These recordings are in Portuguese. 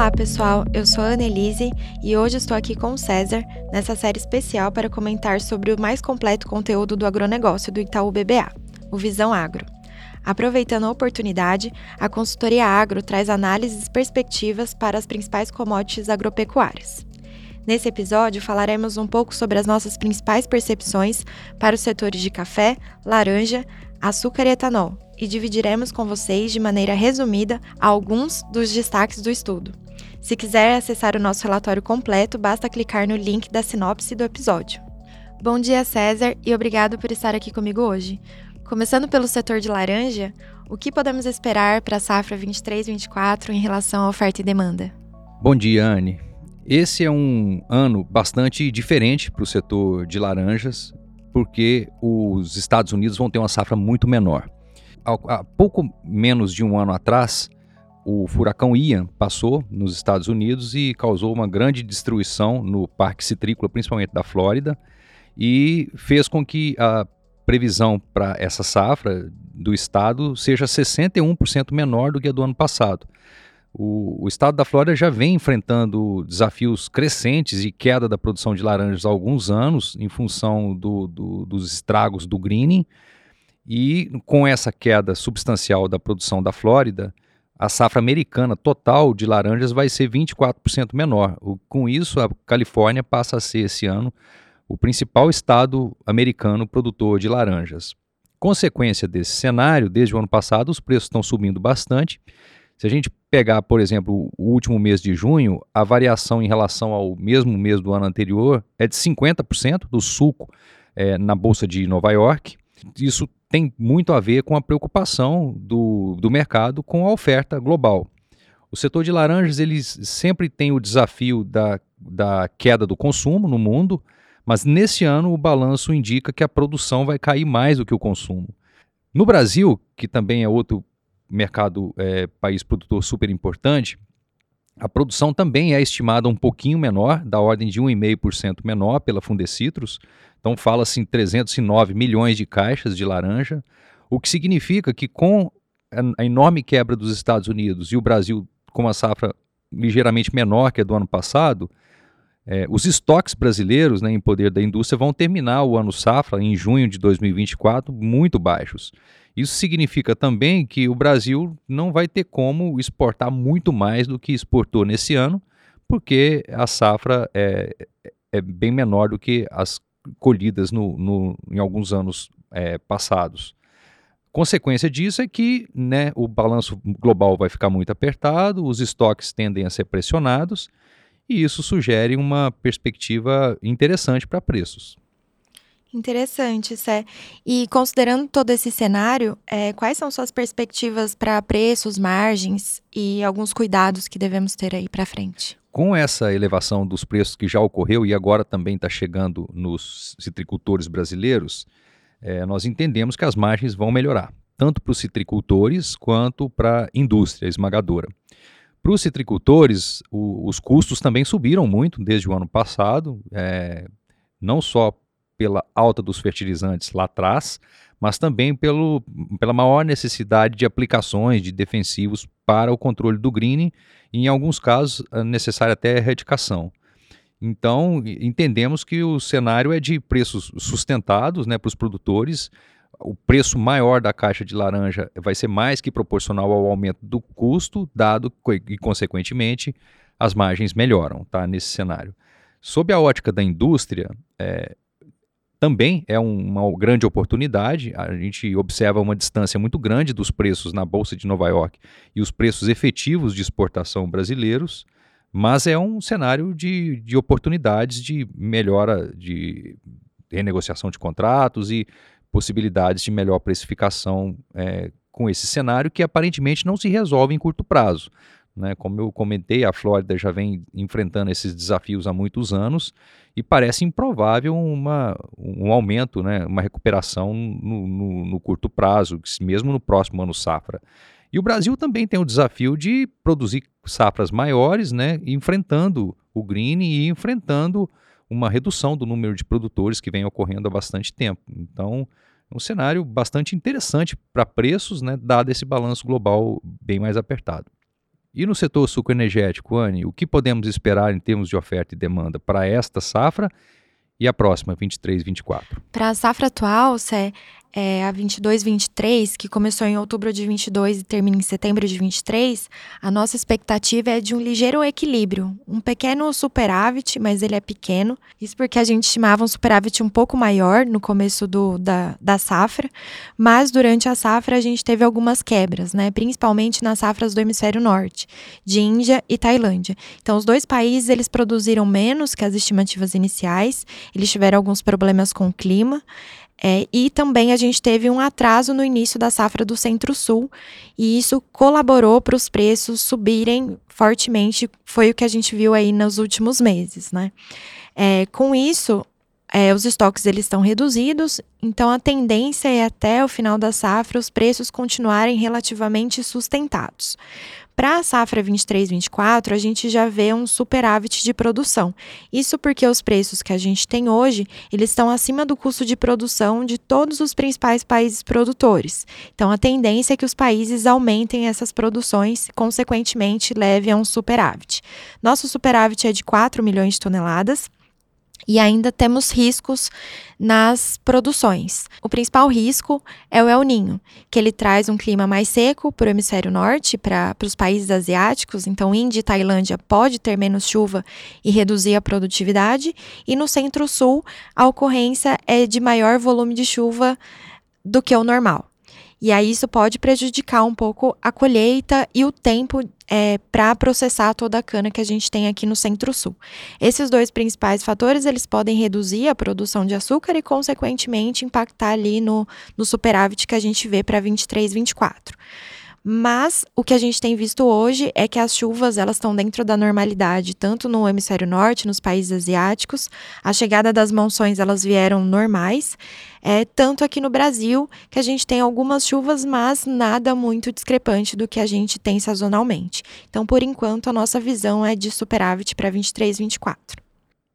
Olá, pessoal. Eu sou a Annelise e hoje estou aqui com o César nessa série especial para comentar sobre o mais completo conteúdo do agronegócio do Itaú BBA, o Visão Agro. Aproveitando a oportunidade, a consultoria Agro traz análises e perspectivas para as principais commodities agropecuárias. Nesse episódio, falaremos um pouco sobre as nossas principais percepções para os setores de café, laranja, açúcar e etanol, e dividiremos com vocês de maneira resumida alguns dos destaques do estudo. Se quiser acessar o nosso relatório completo, basta clicar no link da sinopse do episódio. Bom dia, César, e obrigado por estar aqui comigo hoje. Começando pelo setor de laranja, o que podemos esperar para a safra 23-24 em relação à oferta e demanda? Bom dia, Anne. Esse é um ano bastante diferente para o setor de laranjas, porque os Estados Unidos vão ter uma safra muito menor há pouco menos de um ano atrás, o furacão Ian passou nos Estados Unidos e causou uma grande destruição no parque citrícola, principalmente da Flórida, e fez com que a previsão para essa safra do estado seja 61% menor do que a do ano passado. O, o, estado da Flórida já vem enfrentando desafios crescentes e queda da produção de laranjas há alguns anos, em função do, do, dos estragos do greening, e com essa queda substancial da produção da Flórida, a safra americana total de laranjas vai ser 24% menor. Com isso, a Califórnia passa a ser esse ano o principal estado americano produtor de laranjas. Consequência desse cenário, desde o ano passado, os preços estão subindo bastante. Se a gente pegar, por exemplo, o último mês de junho, a variação em relação ao mesmo mês do ano anterior é de 50% do suco é, na Bolsa de Nova York. Isso tem muito a ver com a preocupação do, do mercado com a oferta global. O setor de laranjas eles sempre tem o desafio da, da queda do consumo no mundo, mas nesse ano o balanço indica que a produção vai cair mais do que o consumo. No Brasil, que também é outro mercado, é, país produtor super importante, a produção também é estimada um pouquinho menor, da ordem de 1,5% menor pela Fundecitrus, então fala-se em 309 milhões de caixas de laranja, o que significa que com a enorme quebra dos Estados Unidos e o Brasil com uma safra ligeiramente menor que a do ano passado, é, os estoques brasileiros né, em poder da indústria vão terminar o ano safra, em junho de 2024, muito baixos. Isso significa também que o Brasil não vai ter como exportar muito mais do que exportou nesse ano, porque a safra é, é bem menor do que as colhidas no, no, em alguns anos é, passados. Consequência disso é que né, o balanço global vai ficar muito apertado, os estoques tendem a ser pressionados, e isso sugere uma perspectiva interessante para preços. Interessante, Sé. E considerando todo esse cenário, é, quais são suas perspectivas para preços, margens e alguns cuidados que devemos ter aí para frente? Com essa elevação dos preços que já ocorreu e agora também está chegando nos citricultores brasileiros, é, nós entendemos que as margens vão melhorar, tanto para os citricultores quanto para a indústria esmagadora. Para os citricultores, o, os custos também subiram muito desde o ano passado, é, não só pela alta dos fertilizantes lá atrás, mas também pelo, pela maior necessidade de aplicações de defensivos para o controle do greening e, em alguns casos, é necessária até erradicação. Então, entendemos que o cenário é de preços sustentados né, para os produtores. O preço maior da caixa de laranja vai ser mais que proporcional ao aumento do custo, dado e, consequentemente, as margens melhoram tá, nesse cenário. Sob a ótica da indústria, é, também é uma grande oportunidade. A gente observa uma distância muito grande dos preços na Bolsa de Nova York e os preços efetivos de exportação brasileiros, mas é um cenário de, de oportunidades de melhora de renegociação de contratos e possibilidades de melhor precificação é, com esse cenário que aparentemente não se resolve em curto prazo. Né? Como eu comentei, a Flórida já vem enfrentando esses desafios há muitos anos e parece improvável uma, um aumento, né, uma recuperação no, no, no curto prazo, mesmo no próximo ano safra. E o Brasil também tem o desafio de produzir safras maiores, né, enfrentando o green e enfrentando uma redução do número de produtores que vem ocorrendo há bastante tempo. Então, é um cenário bastante interessante para preços, né, dado esse balanço global bem mais apertado. E no setor sucroenergético, Anne, o que podemos esperar em termos de oferta e demanda para esta safra e a próxima, 23, 24? Para a safra atual, Cé, é, a 22-23, que começou em outubro de 22 e termina em setembro de 23, a nossa expectativa é de um ligeiro equilíbrio, um pequeno superávit, mas ele é pequeno. Isso porque a gente estimava um superávit um pouco maior no começo do, da, da safra, mas durante a safra a gente teve algumas quebras, né? principalmente nas safras do hemisfério norte, de Índia e Tailândia. Então, os dois países eles produziram menos que as estimativas iniciais, eles tiveram alguns problemas com o clima. É, e também a gente teve um atraso no início da safra do Centro-Sul, e isso colaborou para os preços subirem fortemente, foi o que a gente viu aí nos últimos meses, né? É, com isso, é, os estoques eles estão reduzidos, então a tendência é até o final da safra os preços continuarem relativamente sustentados. Para a safra 23-24, a gente já vê um superávit de produção. Isso porque os preços que a gente tem hoje, eles estão acima do custo de produção de todos os principais países produtores. Então a tendência é que os países aumentem essas produções, consequentemente leve a um superávit. Nosso superávit é de 4 milhões de toneladas. E ainda temos riscos nas produções. O principal risco é o El Ninho, que ele traz um clima mais seco para o hemisfério norte, para os países asiáticos. Então, Índia e Tailândia pode ter menos chuva e reduzir a produtividade. E no centro-sul, a ocorrência é de maior volume de chuva do que o normal. E aí isso pode prejudicar um pouco a colheita e o tempo é, para processar toda a cana que a gente tem aqui no Centro-Sul. Esses dois principais fatores, eles podem reduzir a produção de açúcar e, consequentemente, impactar ali no, no superávit que a gente vê para 23, 24. Mas o que a gente tem visto hoje é que as chuvas elas estão dentro da normalidade, tanto no hemisfério norte, nos países asiáticos. A chegada das monções elas vieram normais, é, tanto aqui no Brasil que a gente tem algumas chuvas, mas nada muito discrepante do que a gente tem sazonalmente. Então, por enquanto, a nossa visão é de superávit para 23, 24.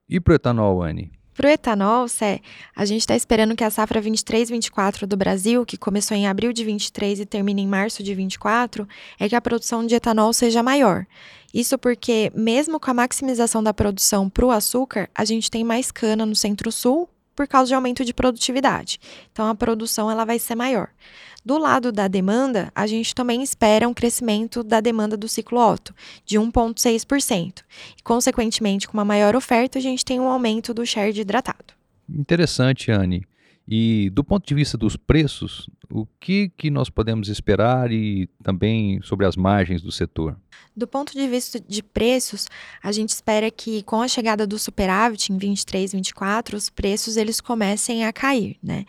E para o etanol, Anne? Para o etanol, Sé, a gente está esperando que a safra 23-24 do Brasil, que começou em abril de 23 e termina em março de 24, é que a produção de etanol seja maior. Isso porque, mesmo com a maximização da produção para o açúcar, a gente tem mais cana no centro-sul por causa de aumento de produtividade. Então, a produção ela vai ser maior. Do lado da demanda, a gente também espera um crescimento da demanda do ciclo Otto, de 1,6%. E, consequentemente, com uma maior oferta, a gente tem um aumento do share de hidratado. Interessante, Anne. E do ponto de vista dos preços, o que, que nós podemos esperar e também sobre as margens do setor? Do ponto de vista de preços, a gente espera que com a chegada do superávit em 23, 24, os preços eles comecem a cair, né?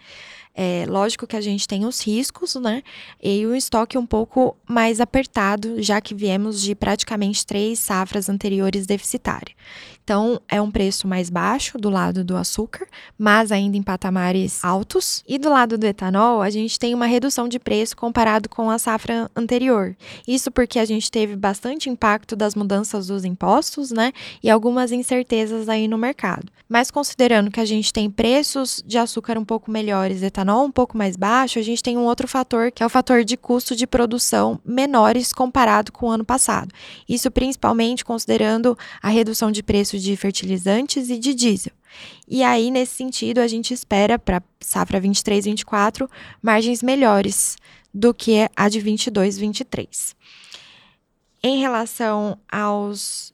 É, lógico que a gente tem os riscos, né? E o estoque um pouco mais apertado, já que viemos de praticamente três safras anteriores deficitárias. Então, é um preço mais baixo do lado do açúcar, mas ainda em patamares altos. E do lado do etanol, a gente tem uma redução de preço comparado com a safra anterior. Isso porque a gente teve bastante impacto das mudanças dos impostos, né? E algumas incertezas aí no mercado. Mas considerando que a gente tem preços de açúcar um pouco melhores, etanol um pouco mais baixo, a gente tem um outro fator que é o fator de custo de produção menores comparado com o ano passado. Isso principalmente considerando a redução de preço de fertilizantes e de diesel. E aí, nesse sentido, a gente espera para safra 23, 24 margens melhores do que a de 22, 23. Em relação aos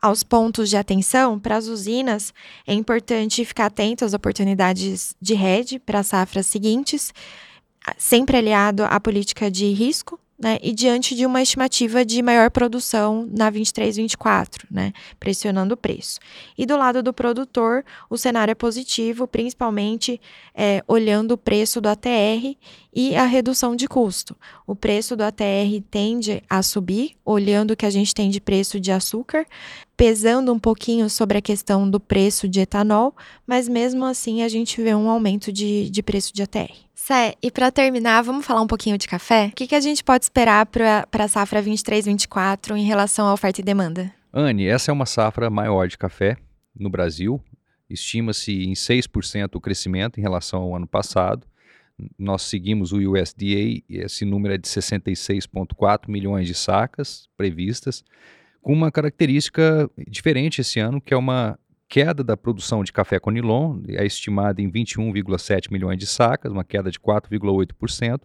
aos pontos de atenção para as usinas, é importante ficar atento às oportunidades de rede para as safras seguintes, sempre aliado à política de risco né, e diante de uma estimativa de maior produção na 23-24, né, pressionando o preço. E do lado do produtor, o cenário é positivo, principalmente é, olhando o preço do ATR e a redução de custo. O preço do ATR tende a subir, olhando o que a gente tem de preço de açúcar, pesando um pouquinho sobre a questão do preço de etanol, mas mesmo assim a gente vê um aumento de, de preço de ATR. Sé, e para terminar, vamos falar um pouquinho de café? O que, que a gente pode esperar para a safra 23-24 em relação à oferta e demanda? Anne, essa é uma safra maior de café no Brasil. Estima-se em 6% o crescimento em relação ao ano passado. nós seguimos o USDA, esse número é de 66,4 milhões de sacas previstas, com uma característica diferente esse ano, que é uma queda da produção de café conilon, é estimada em 21,7 milhões de sacas, uma queda de 4,8%,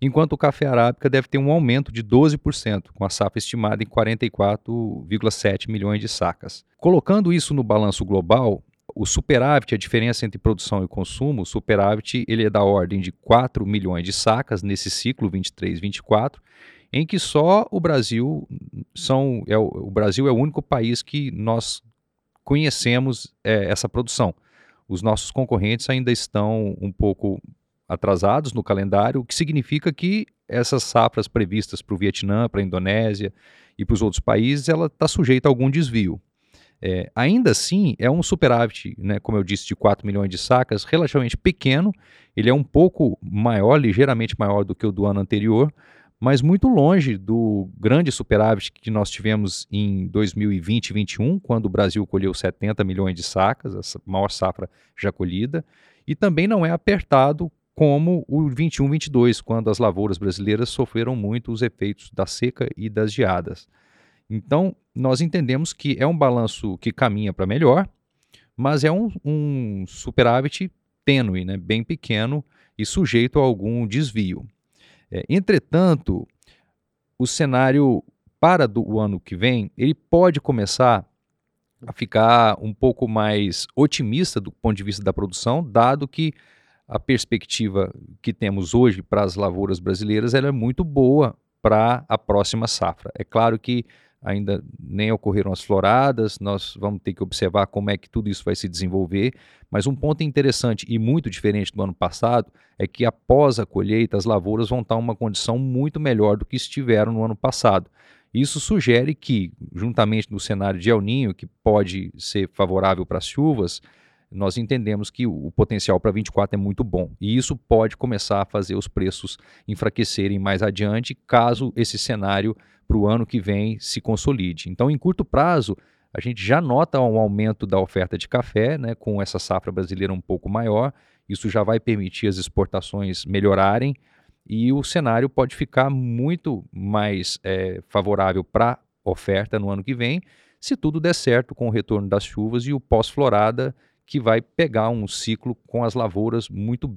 enquanto o café arábica deve ter um aumento de 12%, com a safra estimada em 44,7 milhões de sacas. Colocando isso no balanço global, o superávit, a diferença entre produção e consumo, o superávit ele é da ordem de 4 milhões de sacas nesse ciclo 23-24, em que só o Brasil são é o, o, Brasil é o único país que nós conhecemos é, essa produção. Os nossos concorrentes ainda estão um pouco atrasados no calendário, o que significa que essas safras previstas para o Vietnã, para a Indonésia e para os outros países, ela está sujeita a algum desvio. É, ainda assim, é um superávit, né, como eu disse, de 4 milhões de sacas, relativamente pequeno. Ele é um pouco maior, ligeiramente maior do que o do ano anterior, mas muito longe do grande superávit que nós tivemos em 2020 e 2021, quando o Brasil colheu 70 milhões de sacas, a maior safra já colhida, e também não é apertado como o 21-22, quando as lavouras brasileiras sofreram muito os efeitos da seca e das geadas. Então, nós entendemos que é um balanço que caminha para melhor, mas é um, um superávit tênue, né, bem pequeno e sujeito a algum desvio. É, entretanto, o cenário para do, o ano que vem, ele pode começar a ficar um pouco mais otimista do ponto de vista da produção, dado que a perspectiva que temos hoje para as lavouras brasileiras ela é muito boa para a próxima safra. É claro que ainda nem ocorreram as floradas, nós vamos ter que observar como é que tudo isso vai se desenvolver, mas um ponto interessante e muito diferente do ano passado é que após a colheita as lavouras vão estar em uma condição muito melhor do que estiveram no ano passado. Isso sugere que, juntamente no cenário de El Ninho, que pode ser favorável para as chuvas, nós entendemos que o potencial para 24 é muito bom. E isso pode começar a fazer os preços enfraquecerem mais adiante, caso esse cenário para o ano que vem se consolide. Então, em curto prazo, a gente já nota um aumento da oferta de café, né, com essa safra brasileira um pouco maior. Isso já vai permitir as exportações melhorarem e o cenário pode ficar muito mais é, favorável para oferta no ano que vem, se tudo der certo com o retorno das chuvas e o pós-florada que vai pegar um ciclo com as lavouras muito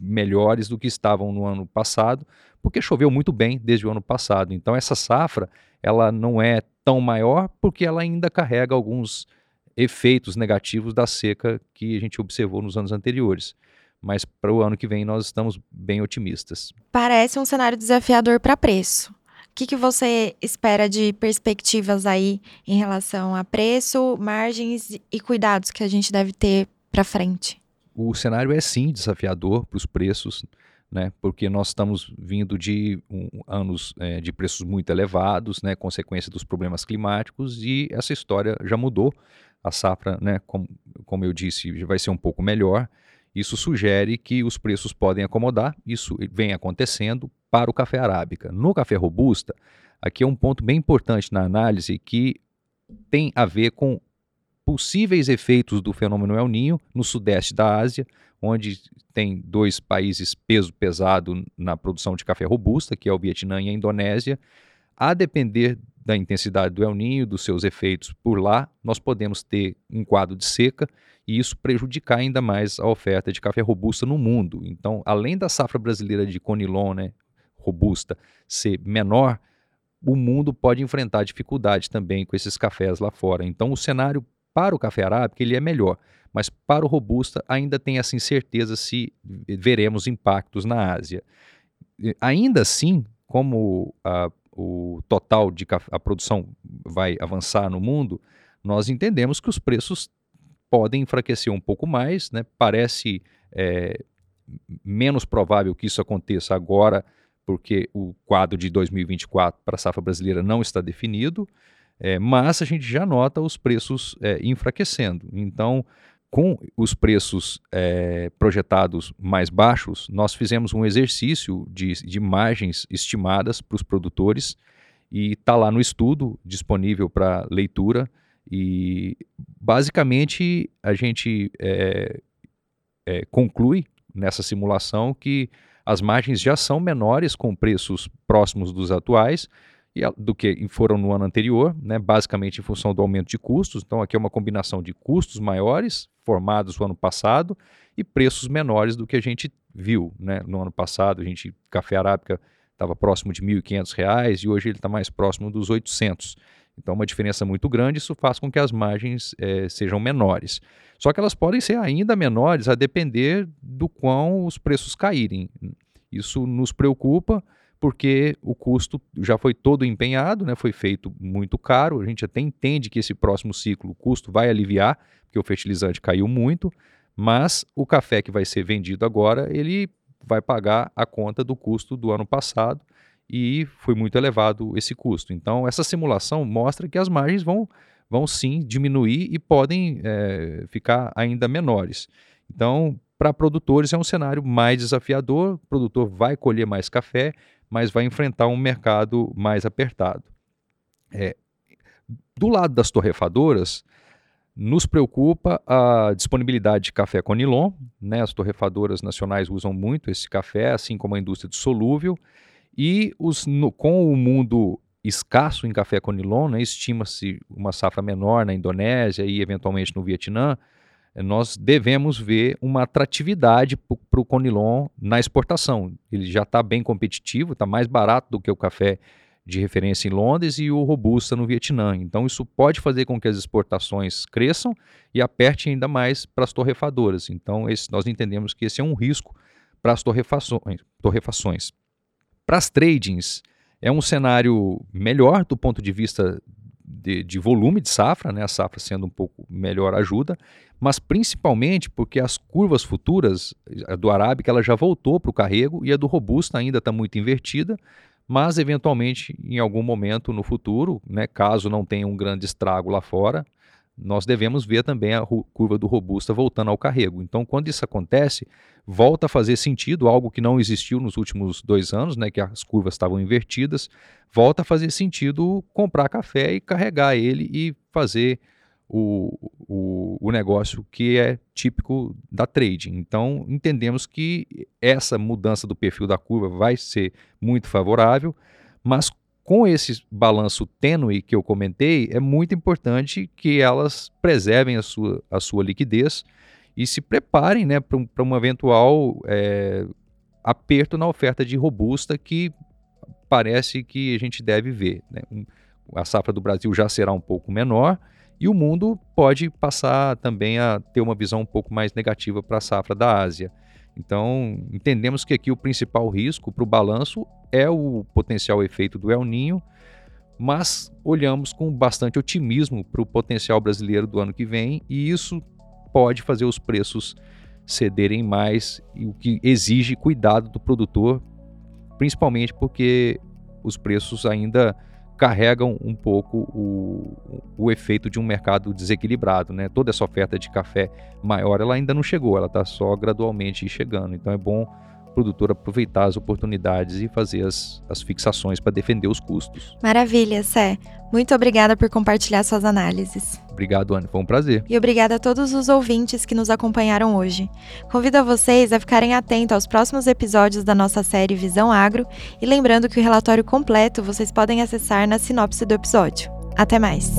melhores do que estavam no ano passado, porque choveu muito bem desde o ano passado. Então essa safra, ela não é tão maior porque ela ainda carrega alguns efeitos negativos da seca que a gente observou nos anos anteriores. Mas para o ano que vem nós estamos bem otimistas. Parece um cenário desafiador para preço. O que, que você espera de perspectivas aí em relação a preço, margens e cuidados que a gente deve ter para frente? O cenário é sim desafiador para os preços, né? Porque nós estamos vindo de um, anos é, de preços muito elevados, né? Consequência dos problemas climáticos e essa história já mudou. A safra, né? Como, como eu disse, vai ser um pouco melhor. Isso sugere que os preços podem acomodar. Isso vem acontecendo para o café arábica. No café robusta, aqui é um ponto bem importante na análise que tem a ver com possíveis efeitos do fenômeno El Ninho no sudeste da Ásia, onde tem dois países peso pesado na produção de café robusta, que é o Vietnã e a Indonésia. A depender da intensidade do El Ninho, dos seus efeitos por lá, nós podemos ter um quadro de seca e isso prejudicar ainda mais a oferta de café robusta no mundo. Então, além da safra brasileira de Conilon, né, robusta ser menor, o mundo pode enfrentar dificuldade também com esses cafés lá fora. Então, o cenário para o café arábica ele é melhor, mas para o robusta ainda tem essa incerteza se veremos impactos na Ásia. Ainda assim, como a, o total de a produção vai avançar no mundo, nós entendemos que os preços podem enfraquecer um pouco mais, né? Parece é, menos provável que isso aconteça agora porque o quadro de 2024 para a safra brasileira não está definido, é, mas a gente já nota os preços é, enfraquecendo. Então, com os preços é, projetados mais baixos, nós fizemos um exercício de, de margens estimadas para os produtores e está lá no estudo disponível para leitura. E basicamente a gente é, é, conclui nessa simulação que as margens já são menores com preços próximos dos atuais do que foram no ano anterior, né, basicamente em função do aumento de custos. Então, aqui é uma combinação de custos maiores, formados no ano passado, e preços menores do que a gente viu. Né? No ano passado, a gente, café arábica estava próximo de R$ 1.500 e hoje ele está mais próximo dos 800. Então, uma diferença muito grande, isso faz com que as margens é, sejam menores. Só que elas podem ser ainda menores a depender do quão os preços caírem. Isso nos preocupa porque o custo já foi todo empenhado, né, foi feito muito caro. A gente até entende que esse próximo ciclo o custo vai aliviar, porque o fertilizante caiu muito, mas o café que vai ser vendido agora, ele vai pagar a conta do custo do ano passado e foi muito elevado esse custo. Então, essa simulação mostra que as margens vão, vão sim diminuir e podem é, ficar ainda menores. Então, para produtores é um cenário mais desafiador, o produtor vai colher mais café, mas vai enfrentar um mercado mais apertado. É, do lado das torrefadoras, nos preocupa a disponibilidade de café Conilon. Né? As torrefadoras nacionais usam muito esse café, assim como a indústria de solúvel. E os, no, com o mundo escasso em café Conilon, né? estima-se uma safra menor na Indonésia e eventualmente no Vietnã, nós devemos ver uma atratividade para o Conilon na exportação. Ele já está bem competitivo, está mais barato do que o café de referência em Londres e o Robusta no Vietnã. Então, isso pode fazer com que as exportações cresçam e aperte ainda mais para as torrefadoras. Então, esse, nós entendemos que esse é um risco para as torrefações. torrefações. Para as tradings, é um cenário melhor do ponto de vista de, de, volume de safra, né? a safra sendo um pouco melhor ajuda, mas principalmente porque as curvas futuras, a do Arábica ela já voltou para o carrego e a do Robusta ainda está muito invertida, mas eventualmente em algum momento no futuro, né, caso não tenha um grande estrago lá fora, nós devemos ver também a curva do robusta voltando ao carrego. Então, quando isso acontece, volta a fazer sentido, algo que não existiu nos últimos dois anos, né, que as curvas estavam invertidas, volta a fazer sentido comprar café e carregar ele e fazer o, o, o negócio que é típico da trading. Então, entendemos que essa mudança do perfil da curva vai ser muito favorável, mas com esse balanço tênue que eu comentei, é muito importante que elas preservem a sua, a sua liquidez e se preparem né, para um, eventual é, aperto na oferta de robusta que parece que a gente deve ver. Né? A safra do Brasil já será um pouco menor e o mundo pode passar também a ter uma visão um pouco mais negativa para a safra da Ásia. Então, entendemos que aqui o principal risco para o balanço é o potencial efeito do El Ninho, mas olhamos com bastante otimismo para o potencial brasileiro do ano que vem e isso pode fazer os preços cederem mais, o que exige cuidado do produtor, principalmente porque os preços ainda carregam um pouco o, o efeito de um mercado desequilibrado, né? Toda essa oferta de café maior, ela ainda não chegou, ela está só gradualmente chegando. Então é bom produtor aproveitar as oportunidades e fazer as, as fixações para defender os custos. Maravilha, Sé. Muito obrigada por compartilhar suas análises. Obrigado, Ana. Foi um prazer. E obrigada a todos os ouvintes que nos acompanharam hoje. Convido a vocês a ficarem atentos aos próximos episódios da nossa série Visão Agro e lembrando que o relatório completo vocês podem acessar na sinopse do episódio. Até mais!